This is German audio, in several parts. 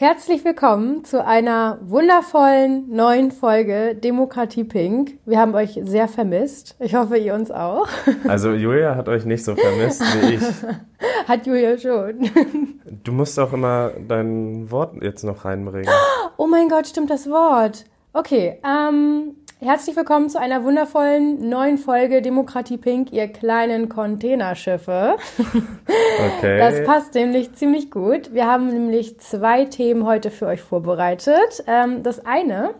Herzlich willkommen zu einer wundervollen neuen Folge Demokratie Pink. Wir haben euch sehr vermisst. Ich hoffe, ihr uns auch. Also Julia hat euch nicht so vermisst wie ich. Hat Julia schon. Du musst auch immer dein Wort jetzt noch reinbringen. Oh mein Gott, stimmt das Wort. Okay, ähm, herzlich willkommen zu einer wundervollen neuen Folge Demokratie Pink, ihr kleinen Containerschiffe. Okay. Das passt nämlich ziemlich gut. Wir haben nämlich zwei Themen heute für euch vorbereitet. Ähm, das eine,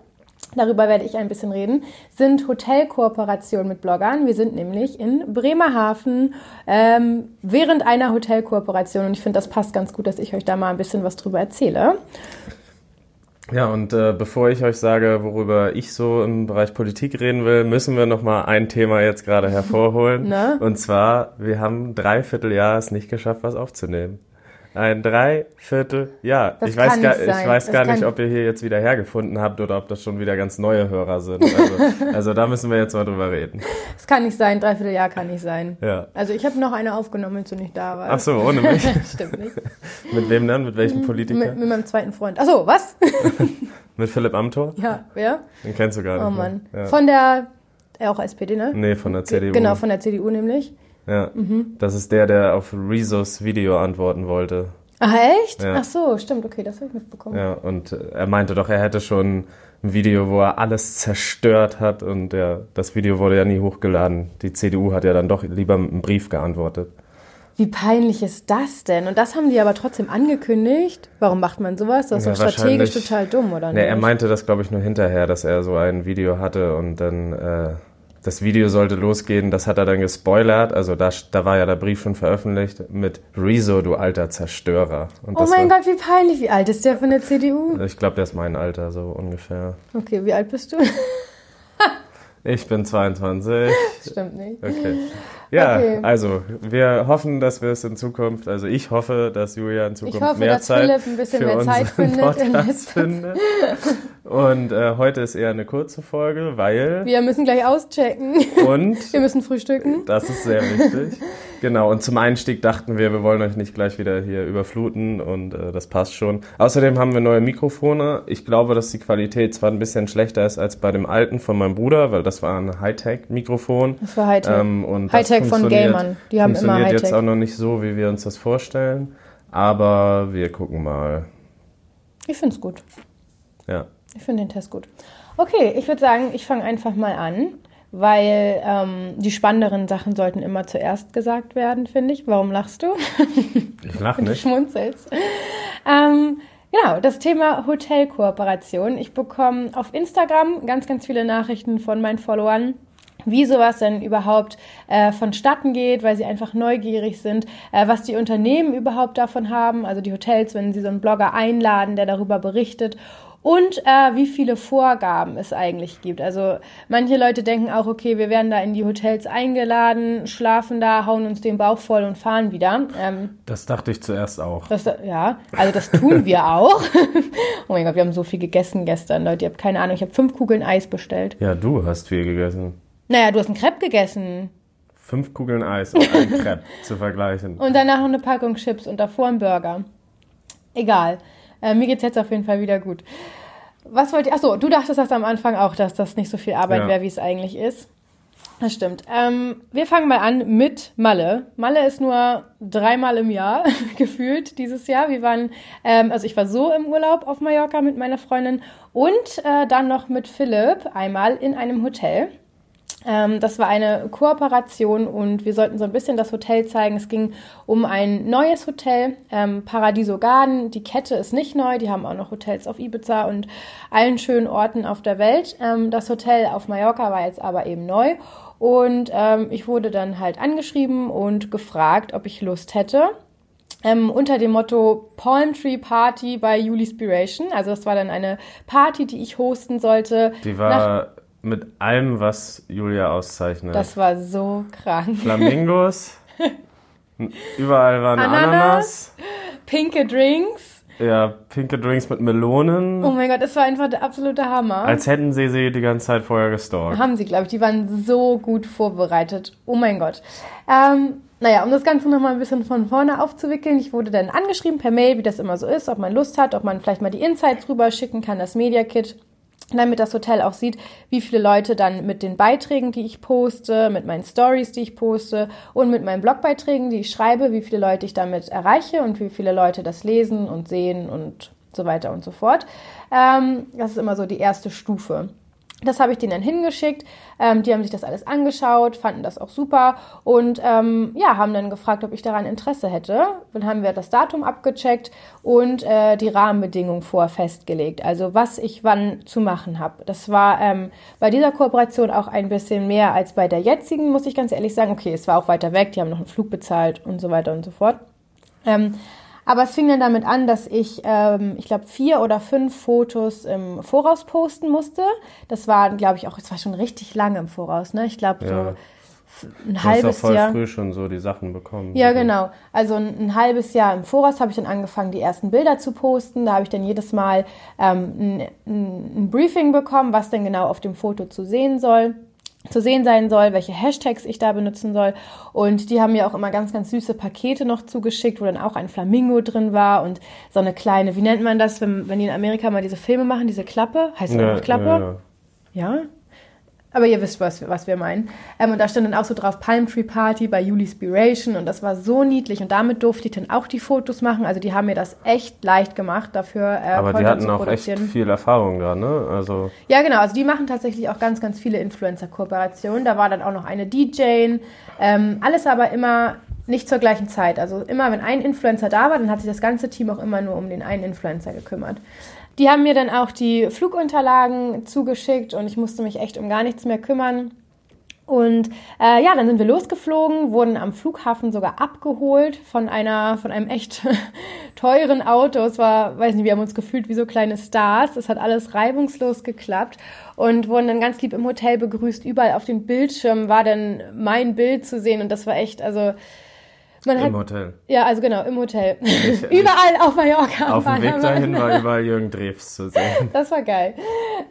darüber werde ich ein bisschen reden, sind Hotelkooperationen mit Bloggern. Wir sind nämlich in Bremerhaven ähm, während einer Hotelkooperation und ich finde, das passt ganz gut, dass ich euch da mal ein bisschen was drüber erzähle. Ja, und äh, bevor ich euch sage, worüber ich so im Bereich Politik reden will, müssen wir noch mal ein Thema jetzt gerade hervorholen. Und zwar, wir haben dreiviertel Jahr es nicht geschafft, was aufzunehmen. Ein Dreivierteljahr. Das Ich weiß gar, nicht ich weiß gar nicht, ob ihr hier jetzt wieder hergefunden habt oder ob das schon wieder ganz neue Hörer sind. Also, also da müssen wir jetzt mal drüber reden. Es kann nicht sein, dreiviertel Jahr kann nicht sein. Ja. Also ich habe noch eine aufgenommen, als du nicht da warst. Ach so, ohne mich. Stimmt nicht. Mit wem dann? Mit welchem Politiker? Mit, mit meinem zweiten Freund. Ach so, was? Mit Philipp Amthor? ja, wer? Den kennst du gar nicht. Oh? Mann. Ja. Von der, äh, auch SPD, ne? nee, von der CDU. Genau, von der CDU nämlich. Ja, Mhm. das ist der, der auf Rezos Video antworten wollte. Ach echt? Ja. Ach so, stimmt, okay, das habe ich mitbekommen. Ja, und äh, er meinte doch, er hätte schon ein Video, wo er alles zerstört hat und ja, das Video wurde ja nie hochgeladen. Die CDU hat ja dann doch lieber mit einem Brief geantwortet. Wie peinlich ist das denn? Und das haben die aber trotzdem angekündigt. Warum macht man sowas? Das ist Ja, doch strategisch total dumm, oder Nee, nicht? er meinte das, glaube ich, nur hinterher, dass er so ein Video hatte und dann äh, das Video sollte losgehen. Das hat er dann gespoilert. Also da, da war ja der Brief schon veröffentlicht mit Rezo, du alter Zerstörer. Und oh mein war, Gott, wie peinlich. Wie alt ist der von der CDU? Ich glaube, der ist mein Alter, so ungefähr. Okay, wie alt bist du? Ich bin 22. Stimmt nicht. Okay. Ja, Okay. also wir hoffen, dass wir es in Zukunft, also ich hoffe, dass Julia in Zukunft Ich hoffe, mehr dass Zeit Philipp ein bisschen für mehr Zeit Podcast findet. Und äh, heute ist eher eine kurze Folge, weil Wir müssen gleich auschecken. und Wir müssen frühstücken. das ist sehr wichtig. Genau, und zum Einstieg dachten wir, wir wollen euch nicht gleich wieder hier überfluten und äh, das passt schon. Außerdem haben wir neue Mikrofone. Ich glaube, dass die Qualität zwar ein bisschen schlechter ist als bei dem alten von meinem Bruder, weil das war ein Hightech-Mikrofon. Das war Hightech. Ähm, und Hightech von Gamern. Die haben immer funktioniert jetzt Hightech. auch noch nicht so, wie wir uns das vorstellen. Aber wir gucken mal. Ich finde es gut. Ja. Ich finde den Test gut. Okay, ich würde sagen, ich fange einfach mal an, weil ähm, die spannenderen Sachen sollten immer zuerst gesagt werden, finde ich. Warum lachst du? Ich lache Du nicht. schmunzelst. Ähm, genau, das Thema Hotelkooperation. Ich bekomme auf Instagram ganz, ganz viele Nachrichten von meinen Followern. Wie sowas denn überhaupt äh, vonstatten geht, weil sie einfach neugierig sind, äh, was die Unternehmen überhaupt davon haben, also die Hotels, wenn sie so einen Blogger einladen, der darüber berichtet und äh, wie viele Vorgaben es eigentlich gibt. Also manche Leute denken auch, okay, wir werden da in die Hotels eingeladen, schlafen da, hauen uns den Bauch voll und fahren wieder. Ähm, Das dachte ich zuerst auch. das, ja, also das tun wir auch. oh mein Gott, wir haben so viel gegessen gestern, Leute. Ihr habt keine Ahnung. Ich habe fünf Kugeln Eis bestellt. Ja, du hast viel gegessen. Naja, du hast einen Crepe gegessen. Fünf Kugeln Eis und ein Crepe zu vergleichen. Und danach noch eine Packung Chips und davor ein Burger. Egal. Äh, mir geht's jetzt auf jeden Fall wieder gut. Was wollt ihr? Achso, du dachtest das am Anfang auch, dass das nicht so viel Arbeit Ja. wäre, wie es eigentlich ist. Das stimmt. Ähm, wir fangen mal an mit Malle. Malle ist nur dreimal im Jahr gefühlt dieses Jahr. Wir waren, ähm, also ich war so im Urlaub auf Mallorca mit meiner Freundin und äh, dann noch mit Philipp einmal in einem Hotel. Ähm, das war eine Kooperation und wir sollten so ein bisschen das Hotel zeigen. Es ging um ein neues Hotel, ähm, Paradiso Garden. Die Kette ist nicht neu, die haben auch noch Hotels auf Ibiza und allen schönen Orten auf der Welt. Ähm, das Hotel auf Mallorca war jetzt aber eben neu und ähm, ich wurde dann halt angeschrieben und gefragt, ob ich Lust hätte. Ähm, unter dem Motto Palm Tree Party bei Julispiration. Also das war dann eine Party, die ich hosten sollte. Die war mit allem, was Julia auszeichnet. Das war so krank. Flamingos. Überall waren Ananas. Ananas. Pinke Drinks. Ja, pinke Drinks mit Melonen. Oh mein Gott, das war einfach der absolute Hammer. Als hätten sie sie die ganze Zeit vorher gestalkt. Haben sie, glaube ich. Die waren so gut vorbereitet. Oh mein Gott. Ähm, naja, um das Ganze nochmal ein bisschen von vorne aufzuwickeln, ich wurde dann angeschrieben per Mail, wie das immer so ist, ob man Lust hat, ob man vielleicht mal die Insights rüber schicken kann, das Media Kit damit das Hotel auch sieht, wie viele Leute dann mit den Beiträgen, die ich poste, mit meinen Stories, die ich poste und mit meinen Blogbeiträgen, die ich schreibe, wie viele Leute ich damit erreiche und wie viele Leute das lesen und sehen und so weiter und so fort. Ähm, das ist immer so die erste Stufe. Das habe ich denen dann hingeschickt. Ähm, die haben sich das alles angeschaut, fanden das auch super und ähm, ja, haben dann gefragt, ob ich daran Interesse hätte. Dann haben wir das Datum abgecheckt und äh, die Rahmenbedingungen vor festgelegt. Also was ich wann zu machen habe. Das war ähm, bei dieser Kooperation auch ein bisschen mehr als bei der jetzigen, muss ich ganz ehrlich sagen. Okay, es war auch weiter weg, die haben noch einen Flug bezahlt und so weiter und so fort. Ähm, aber es fing dann damit an, dass ich, ähm, ich glaube, vier oder fünf Fotos im Voraus posten musste. Das war, glaube ich, auch, es war schon richtig lange im Voraus, ne? Ich glaube, ja. so ein du halbes hast voll Jahr. früh schon so die Sachen bekommen. Ja, genau. Also ein, ein halbes Jahr im Voraus habe ich dann angefangen, die ersten Bilder zu posten. Da habe ich dann jedes Mal ähm, ein, ein, ein Briefing bekommen, was denn genau auf dem Foto zu sehen soll zu sehen sein soll, welche Hashtags ich da benutzen soll. Und die haben mir auch immer ganz, ganz süße Pakete noch zugeschickt, wo dann auch ein Flamingo drin war und so eine kleine, wie nennt man das, wenn, wenn die in Amerika mal diese Filme machen, diese Klappe? Heißt das ja, einfach Klappe? Ja, ja. Aber ihr wisst, was, was wir meinen. Ähm, und da stand dann auch so drauf Palm Tree Party bei Julie Spiration und das war so niedlich und damit durfte ich dann auch die Fotos machen. Also die haben mir das echt leicht gemacht dafür. Äh, Aber die hatten auch echt viel Erfahrung da, ne? Also ja, genau. Also die machen tatsächlich auch ganz, ganz viele Influencer-Kooperationen. Da war dann auch noch eine DJ. Ähm, alles aber immer nicht zur gleichen Zeit. Also immer, wenn ein Influencer da war, dann hat sich das ganze Team auch immer nur um den einen Influencer gekümmert. Die haben mir dann auch die Flugunterlagen zugeschickt und ich musste mich echt um gar nichts mehr kümmern. Und äh, ja, dann sind wir losgeflogen, wurden am Flughafen sogar abgeholt von einer, von einem echt teuren Auto. Es war, weiß nicht, wir haben uns gefühlt wie so kleine Stars. Es hat alles reibungslos geklappt und wurden dann ganz lieb im Hotel begrüßt. Überall auf den Bildschirmen war dann mein Bild zu sehen und das war echt, also man Im hat, Hotel. Ja, also genau, im Hotel. Ich, überall ich, auf Mallorca. Auf dem Weg dahin war überall Jürgen Drews zu sehen. Das war geil.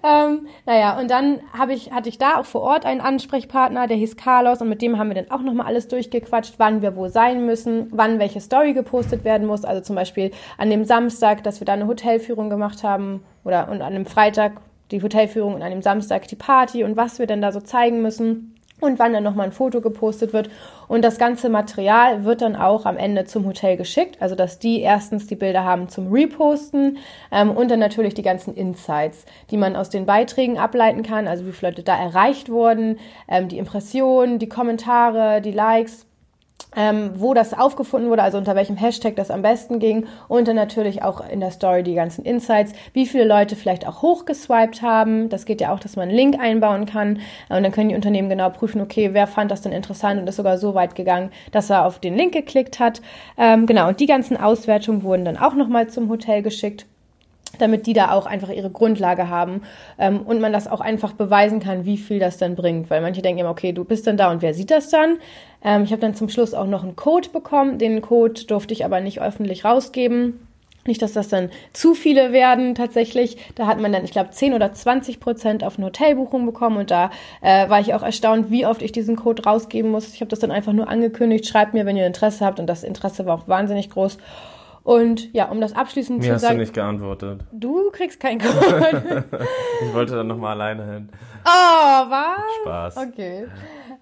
Ähm, naja, und dann hab ich, hatte ich da auch vor Ort einen Ansprechpartner, der hieß Carlos, und mit dem haben wir dann auch nochmal alles durchgequatscht, wann wir wo sein müssen, wann welche Story gepostet werden muss. Also zum Beispiel an dem Samstag, dass wir da eine Hotelführung gemacht haben, oder und an dem Freitag die Hotelführung und an dem Samstag die Party und was wir denn da so zeigen müssen und wann dann nochmal ein Foto gepostet wird. Und das ganze Material wird dann auch am Ende zum Hotel geschickt. Also, dass die erstens die Bilder haben zum Reposten ähm, und dann natürlich die ganzen Insights, die man aus den Beiträgen ableiten kann. Also, wie viele Leute da erreicht wurden, ähm, die Impressionen, die Kommentare, die Likes ähm, wo das aufgefunden wurde, also unter welchem Hashtag das am besten ging und dann natürlich auch in der Story die ganzen Insights, wie viele Leute vielleicht auch hochgeswiped haben. Das geht ja auch, dass man einen Link einbauen kann und dann können die Unternehmen genau prüfen, okay, wer fand das denn interessant und ist sogar so weit gegangen, dass er auf den Link geklickt hat. Ähm, genau, und die ganzen Auswertungen wurden dann auch nochmal zum Hotel geschickt damit die da auch einfach ihre Grundlage haben ähm, und man das auch einfach beweisen kann, wie viel das dann bringt. Weil manche denken immer, okay, du bist dann da und wer sieht das dann? Ähm, ich habe dann zum Schluss auch noch einen Code bekommen. Den Code durfte ich aber nicht öffentlich rausgeben. Nicht, dass das dann zu viele werden tatsächlich. Da hat man dann, ich glaube, 10 oder 20 Prozent auf eine Hotelbuchung bekommen und da äh, war ich auch erstaunt, wie oft ich diesen Code rausgeben muss. Ich habe das dann einfach nur angekündigt, schreibt mir, wenn ihr Interesse habt und das Interesse war auch wahnsinnig groß. Und ja, um das abschließend Mir zu hast sagen. du nicht geantwortet. Du kriegst keinen Code. ich wollte dann nochmal alleine hin. Oh, was? Spaß. Okay.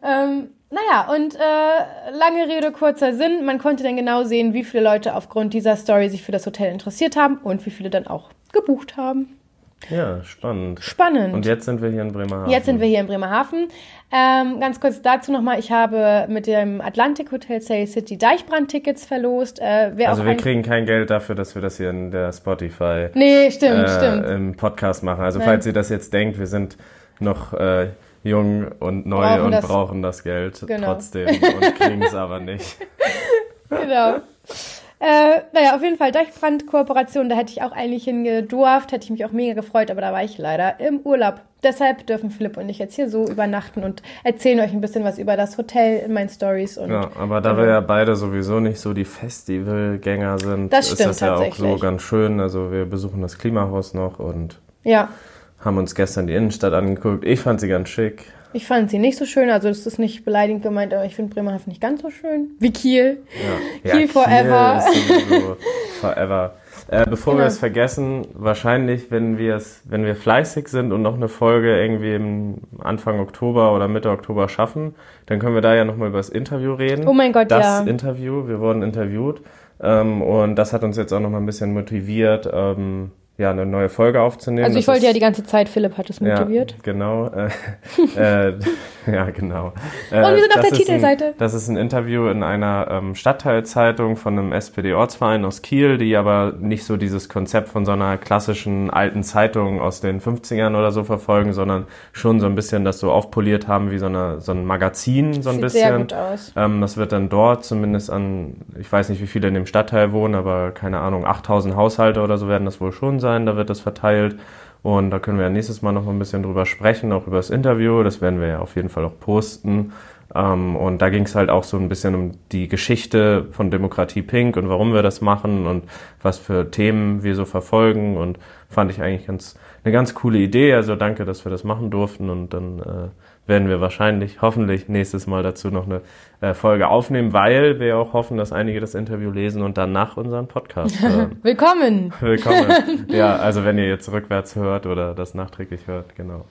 Ähm, naja, und äh, lange Rede, kurzer Sinn. Man konnte dann genau sehen, wie viele Leute aufgrund dieser Story sich für das Hotel interessiert haben und wie viele dann auch gebucht haben. Ja, spannend. Spannend. Und jetzt sind wir hier in Bremerhaven. Jetzt sind wir hier in Bremerhaven. Ähm, ganz kurz dazu nochmal, ich habe mit dem Atlantic Hotel Say City Deichbrand-Tickets verlost. Äh, also wir kriegen kein Geld dafür, dass wir das hier in der Spotify nee, stimmt, äh, stimmt. im Podcast machen. Also Nein. falls ihr das jetzt denkt, wir sind noch äh, jung und neu brauchen und das, brauchen das Geld genau. trotzdem und kriegen es aber nicht. genau. Äh, naja, auf jeden Fall Deichbrand-Kooperation, da hätte ich auch eigentlich hingedurft, hätte ich mich auch mega gefreut, aber da war ich leider im Urlaub. Deshalb dürfen Philipp und ich jetzt hier so übernachten und erzählen euch ein bisschen was über das Hotel in meinen Stories. Ja, aber da wir ja beide sowieso nicht so die Festivalgänger sind, das ist das ja auch so ganz schön. Also wir besuchen das Klimahaus noch und ja. haben uns gestern die Innenstadt angeguckt. Ich fand sie ganz schick. Ich fand sie nicht so schön, also das ist nicht beleidigend gemeint, aber ich finde Bremerhaven nicht ganz so schön wie Kiel. Ja. Kiel Ja, forever. Kiel sowieso forever. Äh, bevor Genau. wir es vergessen, wahrscheinlich, wenn wir es, wenn wir fleißig sind und noch eine Folge irgendwie im Anfang Oktober oder Mitte Oktober schaffen, dann können wir da ja nochmal über das Interview reden. Oh mein Gott, das ja. Interview, wir wurden interviewt ähm, und das hat uns jetzt auch nochmal ein bisschen motiviert, ähm, ja, eine neue Folge aufzunehmen. Also ich Das wollte ja ist- die ganze Zeit, Philipp hat es motiviert. ja, genau. Äh, äh, ja, genau. Äh, Und wir sind auf der Titelseite. Ein, das ist ein Interview in einer ähm, Stadtteilzeitung von einem SPD-Ortsverein aus Kiel, die aber nicht so dieses Konzept von so einer klassischen alten Zeitung aus den 50ern oder so verfolgen, sondern schon so ein bisschen das so aufpoliert haben wie so, eine, so ein Magazin, so ein Sieht bisschen. sehr gut aus. Ähm, das wird dann dort zumindest an, ich weiß nicht, wie viele in dem Stadtteil wohnen, aber keine Ahnung, 8000 Haushalte oder so werden das wohl schon sein, da wird das verteilt. Und da können wir ja nächstes Mal noch mal ein bisschen drüber sprechen, auch über das Interview. Das werden wir ja auf jeden Fall auch posten. Ähm, und da ging es halt auch so ein bisschen um die Geschichte von Demokratie Pink und warum wir das machen und was für Themen wir so verfolgen. Und fand ich eigentlich ganz, eine ganz coole Idee. Also danke, dass wir das machen durften. Und dann äh, werden wir wahrscheinlich, hoffentlich nächstes Mal dazu noch eine äh, Folge aufnehmen, weil wir auch hoffen, dass einige das Interview lesen und danach unseren Podcast hören. Willkommen! Willkommen. ja, also wenn ihr jetzt rückwärts hört oder das nachträglich hört, genau.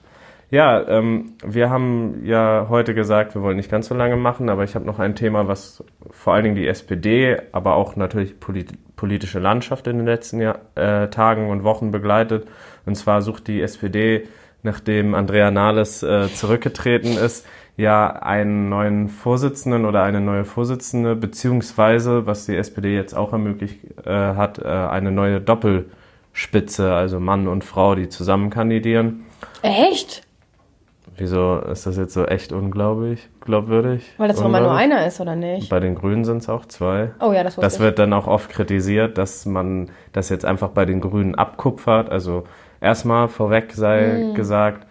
Ja, ähm, wir haben ja heute gesagt, wir wollen nicht ganz so lange machen, aber ich habe noch ein Thema, was vor allen Dingen die SPD, aber auch natürlich polit politische Landschaft in den letzten Jahr, äh, Tagen und Wochen begleitet. Und zwar sucht die SPD, nachdem Andrea Nahles äh, zurückgetreten ist, ja einen neuen Vorsitzenden oder eine neue Vorsitzende, beziehungsweise, was die SPD jetzt auch ermöglicht äh, hat, äh, eine neue Doppelspitze, also Mann und Frau, die zusammen kandidieren. Echt? Wieso ist das jetzt so echt unglaublich, glaubwürdig? Weil das doch immer nur einer ist, oder nicht? Bei den Grünen sind es auch zwei. Oh ja, das wusste Das ich. wird dann auch oft kritisiert, dass man das jetzt einfach bei den Grünen abkupfert. Also erstmal vorweg sei Hm. gesagt,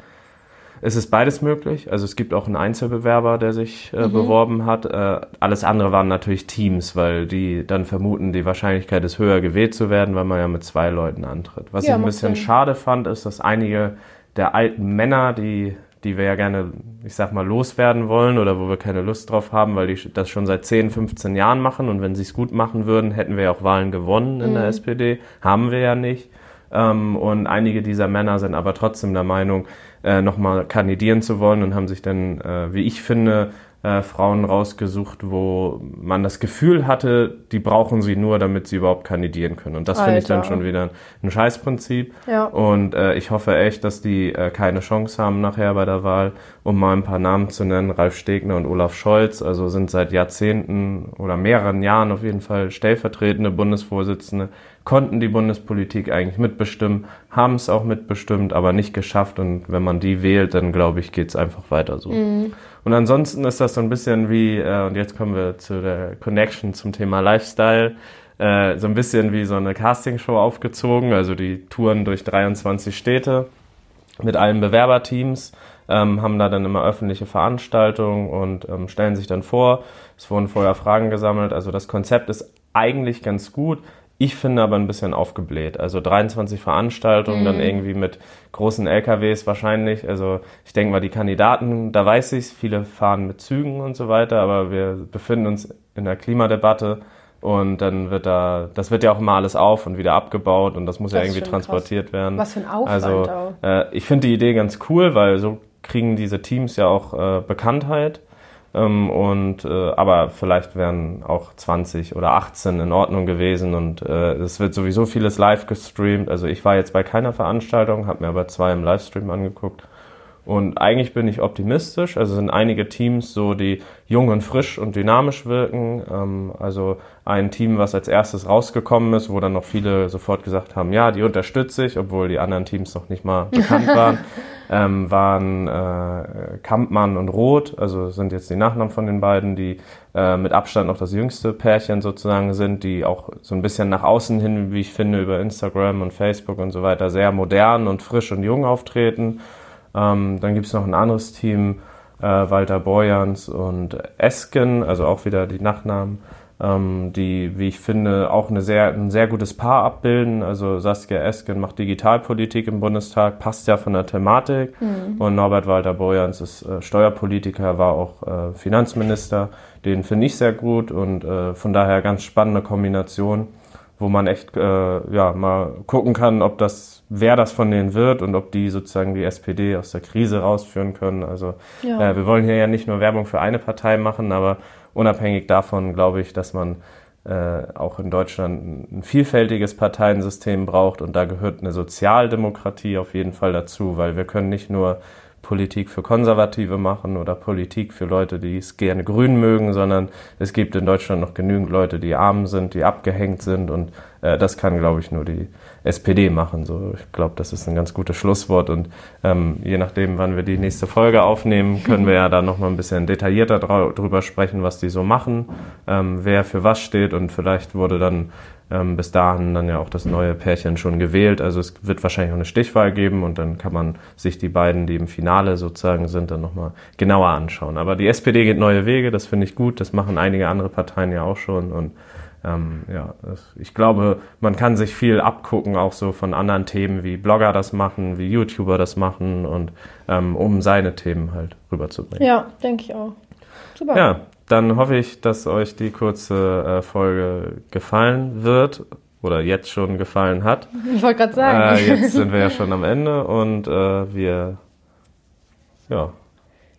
es ist beides möglich. Also es gibt auch einen Einzelbewerber, der sich Mhm. äh, beworben hat. Äh, alles andere waren natürlich Teams, weil die dann vermuten, die Wahrscheinlichkeit ist höher gewählt zu werden, weil man ja mit zwei Leuten antritt. Was Ja, ich ein bisschen Sinn. schade fand, ist, dass einige der alten Männer, die die wir ja gerne, ich sag mal, loswerden wollen oder wo wir keine Lust drauf haben, weil die das schon seit 10, 15 Jahren machen und wenn sie es gut machen würden, hätten wir ja auch Wahlen gewonnen in der SPD. Haben wir ja nicht. Ähm, und einige dieser Männer sind aber trotzdem der Meinung, äh, nochmal kandidieren zu wollen und haben sich dann, äh, wie ich finde, äh, Frauen rausgesucht, wo man das Gefühl hatte, die brauchen sie nur, damit sie überhaupt kandidieren können. Und das finde ich dann schon wieder ein Scheißprinzip. Ja. Und äh, ich hoffe echt, dass die äh, keine Chance haben nachher bei der Wahl, um mal ein paar Namen zu nennen. Ralf Stegner und Olaf Scholz, also sind seit Jahrzehnten oder mehreren Jahren auf jeden Fall stellvertretende Bundesvorsitzende, konnten die Bundespolitik eigentlich mitbestimmen, haben es auch mitbestimmt, aber nicht geschafft. Und wenn man die wählt, dann glaube ich, geht es einfach weiter so. Und ansonsten ist das so ein bisschen wie, äh, und jetzt kommen wir zu der Connection zum Thema Lifestyle, äh, so ein bisschen wie so eine Castingshow aufgezogen. Also die touren durch 23 Städte mit allen Bewerberteams, ähm, haben da dann immer öffentliche Veranstaltungen und ähm, stellen sich dann vor. Es wurden vorher Fragen gesammelt. Also das Konzept ist eigentlich ganz gut. Ich finde aber ein bisschen aufgebläht. Also 23 Veranstaltungen, dann irgendwie mit großen LKWs wahrscheinlich. Also ich denke mal, die Kandidaten, da weiß ich's, viele fahren mit Zügen und so weiter, aber wir befinden uns in der Klimadebatte und dann wird da, das wird ja auch immer alles auf und wieder abgebaut und das muss ja Das ist irgendwie schon krass. transportiert werden. Was für ein Aufwand Also auch. äh, ich finde die Idee ganz cool, weil so kriegen diese Teams ja auch äh, Bekanntheit. Ähm, und äh, aber vielleicht wären auch 20 oder 18 in Ordnung gewesen und äh, es wird sowieso vieles live gestreamt. Also ich war jetzt bei keiner Veranstaltung, habe mir aber zwei im Livestream angeguckt. Und eigentlich bin ich optimistisch. Also sind einige Teams so, die jung und frisch und dynamisch wirken. Ähm, also ein Team, was als erstes rausgekommen ist, wo dann noch viele sofort gesagt haben, ja, die unterstütze ich, obwohl die anderen Teams noch nicht mal bekannt waren, ähm, waren äh, Kampmann und Roth. Also sind jetzt die Nachnamen von den beiden, die äh, mit Abstand noch das jüngste Pärchen sozusagen sind, die auch so ein bisschen nach außen hin, wie ich finde, über Instagram und Facebook und so weiter sehr modern und frisch und jung auftreten. Ähm, dann gibt es noch ein anderes Team, äh, Walter Borjans und Esken, also auch wieder die Nachnamen. ähm, die, wie ich finde, auch eine sehr, ein sehr gutes Paar abbilden. Also Saskia Esken macht Digitalpolitik im Bundestag, passt ja von der Thematik. Mhm. Und Norbert Walter Borjans ist äh, Steuerpolitiker, war auch äh, Finanzminister. Den finde ich sehr gut und äh, von daher ganz spannende Kombination, wo man echt äh, ja, mal gucken kann, ob das, wer das von denen wird und ob die sozusagen die SPD aus der Krise rausführen können. Also ja. äh, wir wollen hier ja nicht nur Werbung für eine Partei machen, aber unabhängig davon glaube ich, dass man äh, auch in Deutschland ein vielfältiges Parteiensystem braucht und da gehört eine Sozialdemokratie auf jeden Fall dazu, weil wir können nicht nur Politik für Konservative machen oder Politik für Leute, die es gerne grün mögen, sondern es gibt in Deutschland noch genügend Leute, die arm sind, die abgehängt sind und äh, das kann, glaube ich, nur die SPD machen. So, ich glaube, das ist ein ganz gutes Schlusswort und ähm, je nachdem, wann wir die nächste Folge aufnehmen, können wir ja da noch mal ein bisschen detaillierter drüber sprechen, was die so machen, ähm, wer für was steht und vielleicht wurde dann ähm, bis dahin dann ja auch das neue Pärchen schon gewählt. Also es wird wahrscheinlich auch eine Stichwahl geben und dann kann man sich die beiden, die im Finale sozusagen sind, dann nochmal genauer anschauen. Aber die SPD geht neue Wege, das finde ich gut. Das machen einige andere Parteien ja auch schon und ähm, ja, ich glaube, man kann sich viel abgucken, auch so von anderen Themen, wie Blogger das machen, wie YouTuber das machen und ähm, um seine Themen halt rüberzubringen. Ja, denke ich auch. Super. Ja, dann hoffe ich, dass euch die kurze äh, Folge gefallen wird oder jetzt schon gefallen hat. Ich wollte gerade sagen. Äh, jetzt sind wir ja schon am Ende und äh, wir, ja.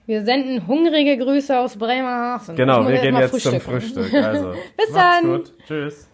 Wir senden hungrige Grüße aus Bremerhaven. Genau, wir gehen jetzt zum Frühstück. Also, Bis dann. Gut. Tschüss.